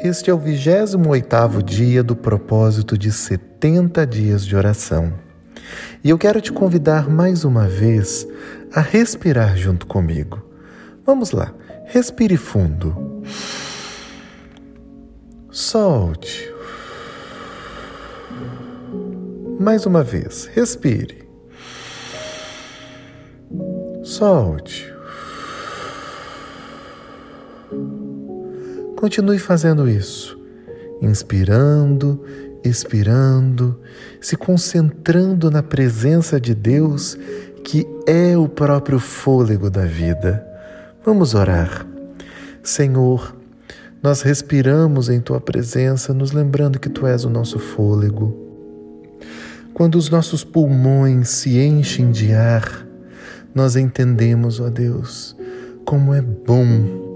Este é o 28º dia do propósito de 70 dias de oração. E eu quero te convidar mais uma vez a respirar junto comigo. Vamos lá, respire fundo. Solte. Mais uma vez, respire. Solte. Continue fazendo isso, inspirando, expirando, se concentrando na presença de Deus, que é o próprio fôlego da vida. Vamos orar. Senhor, nós respiramos em tua presença, nos lembrando que tu és o nosso fôlego. Quando os nossos pulmões se enchem de ar, nós entendemos, ó Deus, como é bom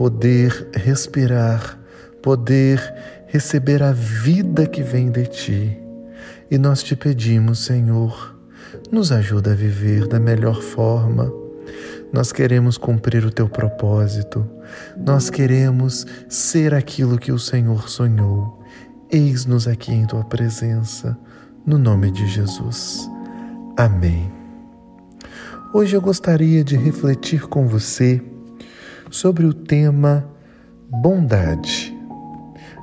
poder respirar, poder receber a vida que vem de ti. E nós te pedimos, Senhor, nos ajuda a viver da melhor forma. Nós queremos cumprir o teu propósito. Nós queremos ser aquilo que o Senhor sonhou. Eis-nos aqui em tua presença, no nome de Jesus. Amém. Hoje eu gostaria de refletir com você sobre o tema bondade.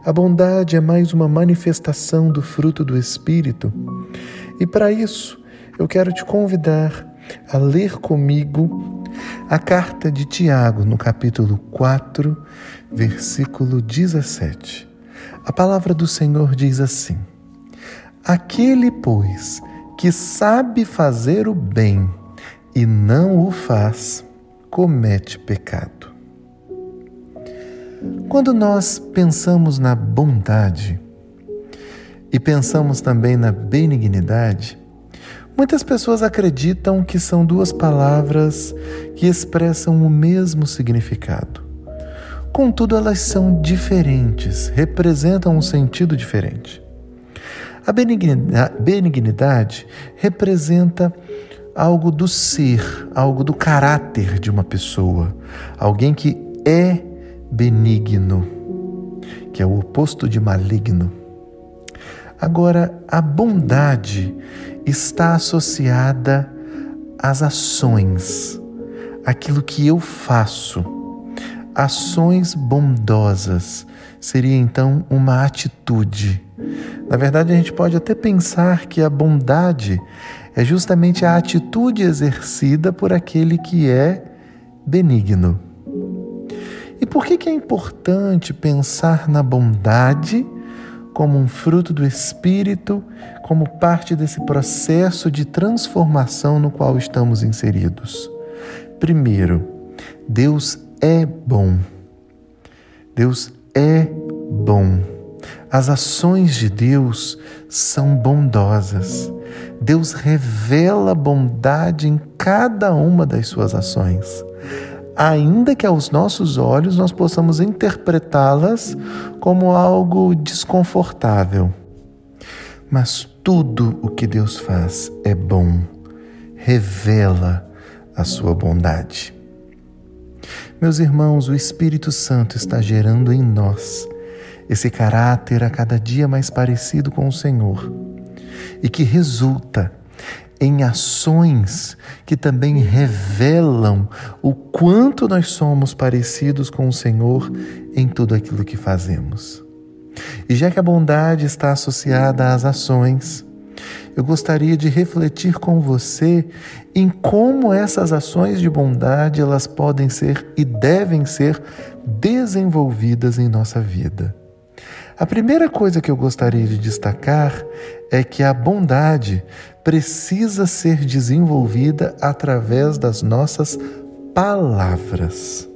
A bondade é mais uma manifestação do fruto do Espírito, e para isso eu quero te convidar a ler comigo a carta de Tiago, no capítulo 4, versículo 17. A palavra do Senhor diz assim: Aquele, pois, que sabe fazer o bem e não o faz, comete pecado. Quando nós pensamos na bondade e pensamos também na benignidade, muitas pessoas acreditam que são duas palavras que expressam o mesmo significado. Contudo, elas são diferentes, representam um sentido diferente. A benignidade representa algo do ser, algo do caráter de uma pessoa, alguém que é benigno, que é o oposto de maligno. Agora, a bondade está associada às ações, aquilo que eu faço. Ações bondosas seria então uma atitude. Na verdade, a gente pode até pensar que a bondade é justamente a atitude exercida por aquele que é benigno. E por que, que é importante pensar na bondade como um fruto do Espírito, como parte desse processo de transformação no qual estamos inseridos? Primeiro, Deus é bom. Deus é bom. As ações de Deus são bondosas. Deus revela bondade em cada uma das suas ações ainda que aos nossos olhos nós possamos interpretá-las como algo desconfortável. Mas tudo o que Deus faz é bom, revela a sua bondade. Meus irmãos, o Espírito Santo está gerando em nós esse caráter a cada dia mais parecido com o Senhor e que resulta em ações que também revelam o quanto nós somos parecidos com o Senhor em tudo aquilo que fazemos. E já que a bondade está associada às ações, eu gostaria de refletir com você em como essas ações de bondade elas podem ser e devem ser desenvolvidas em nossa vida. A primeira coisa que eu gostaria de destacar é que a bondade precisa ser desenvolvida através das nossas palavras.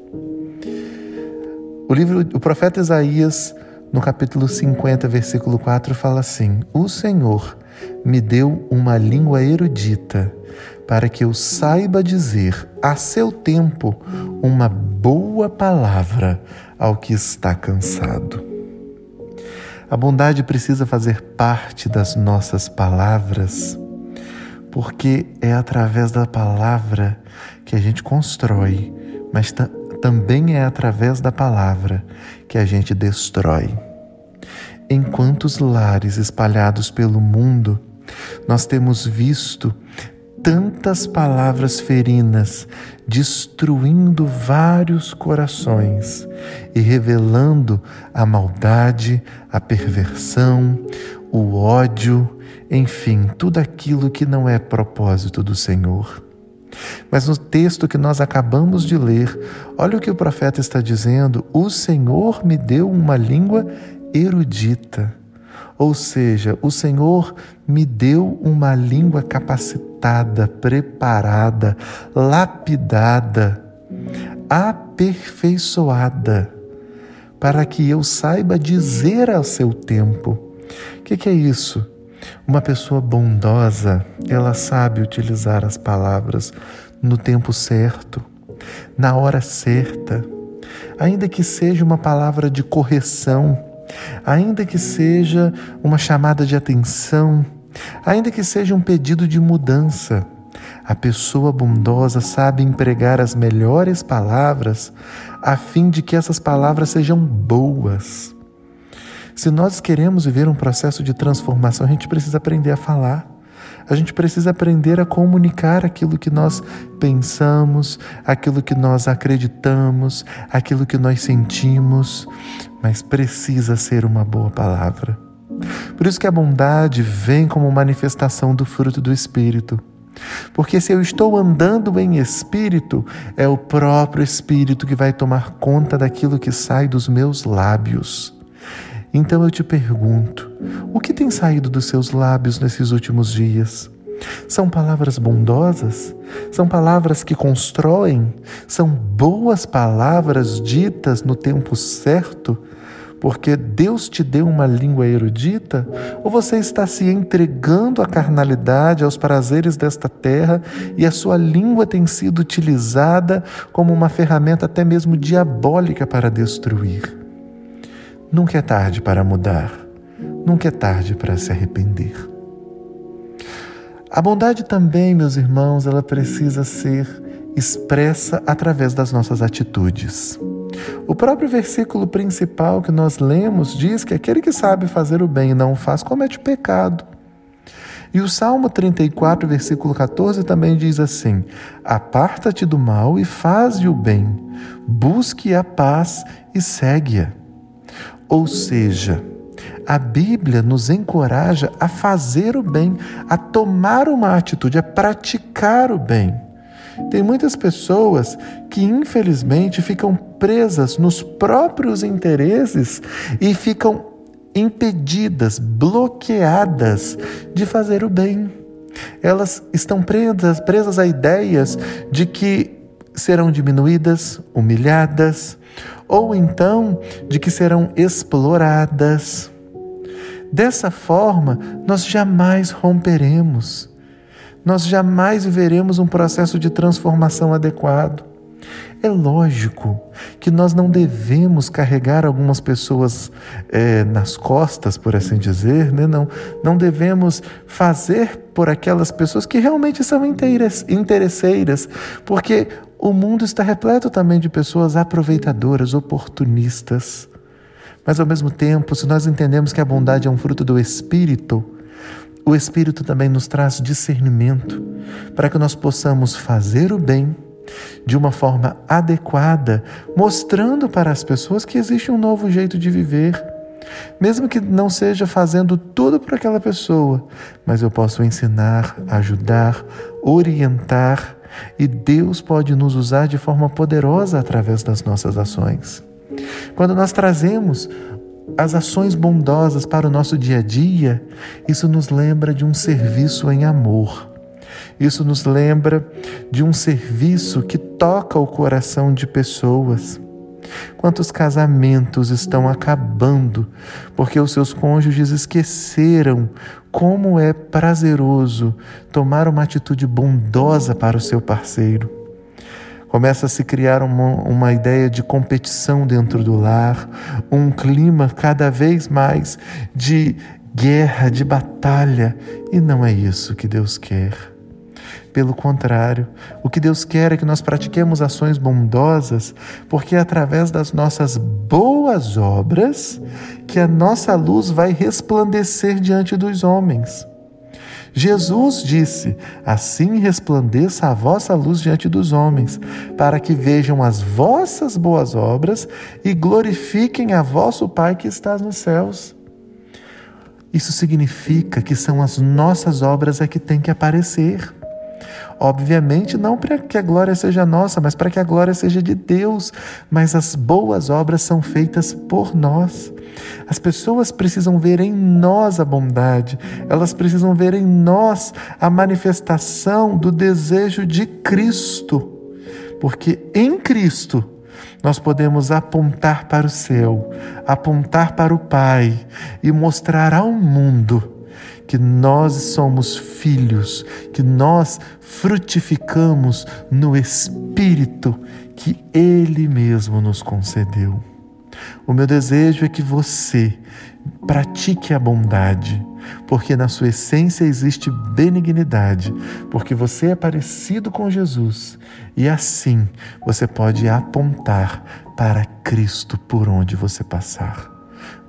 O livro, o profeta Isaías, no capítulo 50, versículo 4, fala assim: O Senhor me deu uma língua erudita, para que eu saiba dizer a seu tempo uma boa palavra ao que está cansado. A bondade precisa fazer parte das nossas palavras, porque é através da palavra que a gente constrói, mas também é através da palavra que a gente destrói. Em quantos lares espalhados pelo mundo nós temos visto tantas palavras ferinas destruindo vários corações e revelando a maldade, a perversão, o ódio, enfim, tudo aquilo que não é propósito do Senhor. Mas no texto que nós acabamos de ler, olha o que o profeta está dizendo: O Senhor me deu uma língua erudita. Ou seja, o Senhor me deu uma língua capacitada, preparada, lapidada, aperfeiçoada, para que eu saiba dizer ao seu tempo. O que, que é isso? Uma pessoa bondosa, ela sabe utilizar as palavras no tempo certo, na hora certa, ainda que seja uma palavra de correção, ainda que seja uma chamada de atenção, ainda que seja um pedido de mudança. A pessoa bondosa sabe empregar as melhores palavras a fim de que essas palavras sejam boas se nós queremos viver um processo de transformação, a gente precisa aprender a falar. A gente precisa aprender a comunicar aquilo que nós pensamos, aquilo que nós acreditamos, aquilo que nós sentimos, mas precisa ser uma boa palavra. Por isso que a bondade vem como manifestação do fruto do Espírito. Porque se eu estou andando em espírito, é o próprio Espírito que vai tomar conta daquilo que sai dos meus lábios. Então eu te pergunto: o que tem saído dos seus lábios nesses últimos dias? São palavras bondosas? São palavras que constroem? São boas palavras ditas no tempo certo? Porque Deus te deu uma língua erudita? Ou você está se entregando à carnalidade, aos prazeres desta terra e a sua língua tem sido utilizada como uma ferramenta até mesmo diabólica para destruir? Nunca é tarde para mudar, nunca é tarde para se arrepender. A bondade também, meus irmãos, ela precisa ser expressa através das nossas atitudes. O próprio versículo principal que nós lemos diz que aquele que sabe fazer o bem e não o faz comete pecado. E o Salmo 34, versículo 14 também diz assim: Aparta-te do mal e faze o bem, busque a paz e segue-a. Ou seja, a Bíblia nos encoraja a fazer o bem, a tomar uma atitude, a praticar o bem. Tem muitas pessoas que, infelizmente, ficam presas nos próprios interesses e ficam impedidas, bloqueadas de fazer o bem. Elas estão presas, presas a ideias de que serão diminuídas, humilhadas, ou então de que serão exploradas. Dessa forma, nós jamais romperemos, nós jamais viveremos um processo de transformação adequado. É lógico que nós não devemos carregar algumas pessoas é, nas costas, por assim dizer, né? não, não devemos fazer por aquelas pessoas que realmente são interesseiras, porque o mundo está repleto também de pessoas aproveitadoras, oportunistas. Mas ao mesmo tempo, se nós entendemos que a bondade é um fruto do Espírito, o Espírito também nos traz discernimento para que nós possamos fazer o bem de uma forma adequada, mostrando para as pessoas que existe um novo jeito de viver. Mesmo que não seja fazendo tudo para aquela pessoa, mas eu posso ensinar, ajudar, orientar e Deus pode nos usar de forma poderosa através das nossas ações. Quando nós trazemos as ações bondosas para o nosso dia a dia, isso nos lembra de um serviço em amor. Isso nos lembra de um serviço que toca o coração de pessoas. Quantos casamentos estão acabando porque os seus cônjuges esqueceram como é prazeroso tomar uma atitude bondosa para o seu parceiro. Começa a se criar uma, uma ideia de competição dentro do lar, um clima cada vez mais de guerra, de batalha, e não é isso que Deus quer. Pelo contrário, o que Deus quer é que nós pratiquemos ações bondosas, porque é através das nossas boas obras que a nossa luz vai resplandecer diante dos homens. Jesus disse: Assim resplandeça a vossa luz diante dos homens, para que vejam as vossas boas obras e glorifiquem a vosso Pai que está nos céus. Isso significa que são as nossas obras é que têm que aparecer. Obviamente, não para que a glória seja nossa, mas para que a glória seja de Deus. Mas as boas obras são feitas por nós. As pessoas precisam ver em nós a bondade, elas precisam ver em nós a manifestação do desejo de Cristo. Porque em Cristo nós podemos apontar para o céu, apontar para o Pai e mostrar ao mundo que nós somos filhos, que nós frutificamos no Espírito que Ele mesmo nos concedeu. O meu desejo é que você pratique a bondade, porque na sua essência existe benignidade, porque você é parecido com Jesus e assim você pode apontar para Cristo por onde você passar.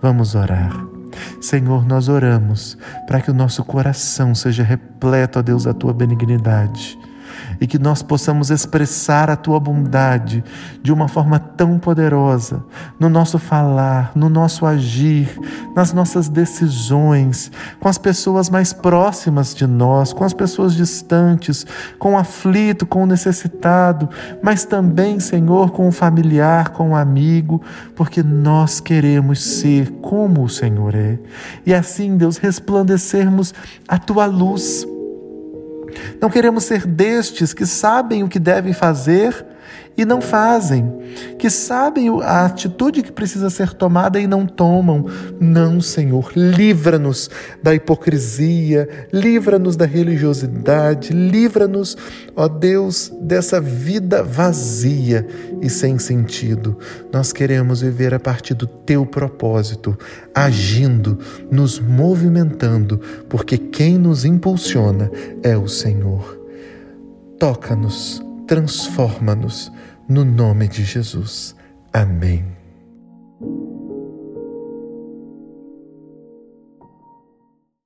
Vamos orar. Senhor, nós oramos para que o nosso coração seja repleto, a Deus, da tua benignidade e que nós possamos expressar a tua bondade de uma forma tão poderosa no nosso falar, no nosso agir, nas nossas decisões, com as pessoas mais próximas de nós, com as pessoas distantes, com o aflito, com o necessitado, mas também, Senhor, com o familiar, com o amigo, porque nós queremos ser como o Senhor é. E assim, Deus, resplandecermos a tua luz não queremos ser destes que sabem o que devem fazer e não fazem, que sabem a atitude que precisa ser tomada e não tomam. Não, Senhor, livra-nos da hipocrisia, livra-nos da religiosidade, livra-nos, ó Deus, dessa vida vazia e sem sentido. Nós queremos viver a partir do teu propósito, agindo, nos movimentando, porque quem nos impulsiona é o Senhor. Toca-nos, transforma-nos no nome de Jesus. Amém.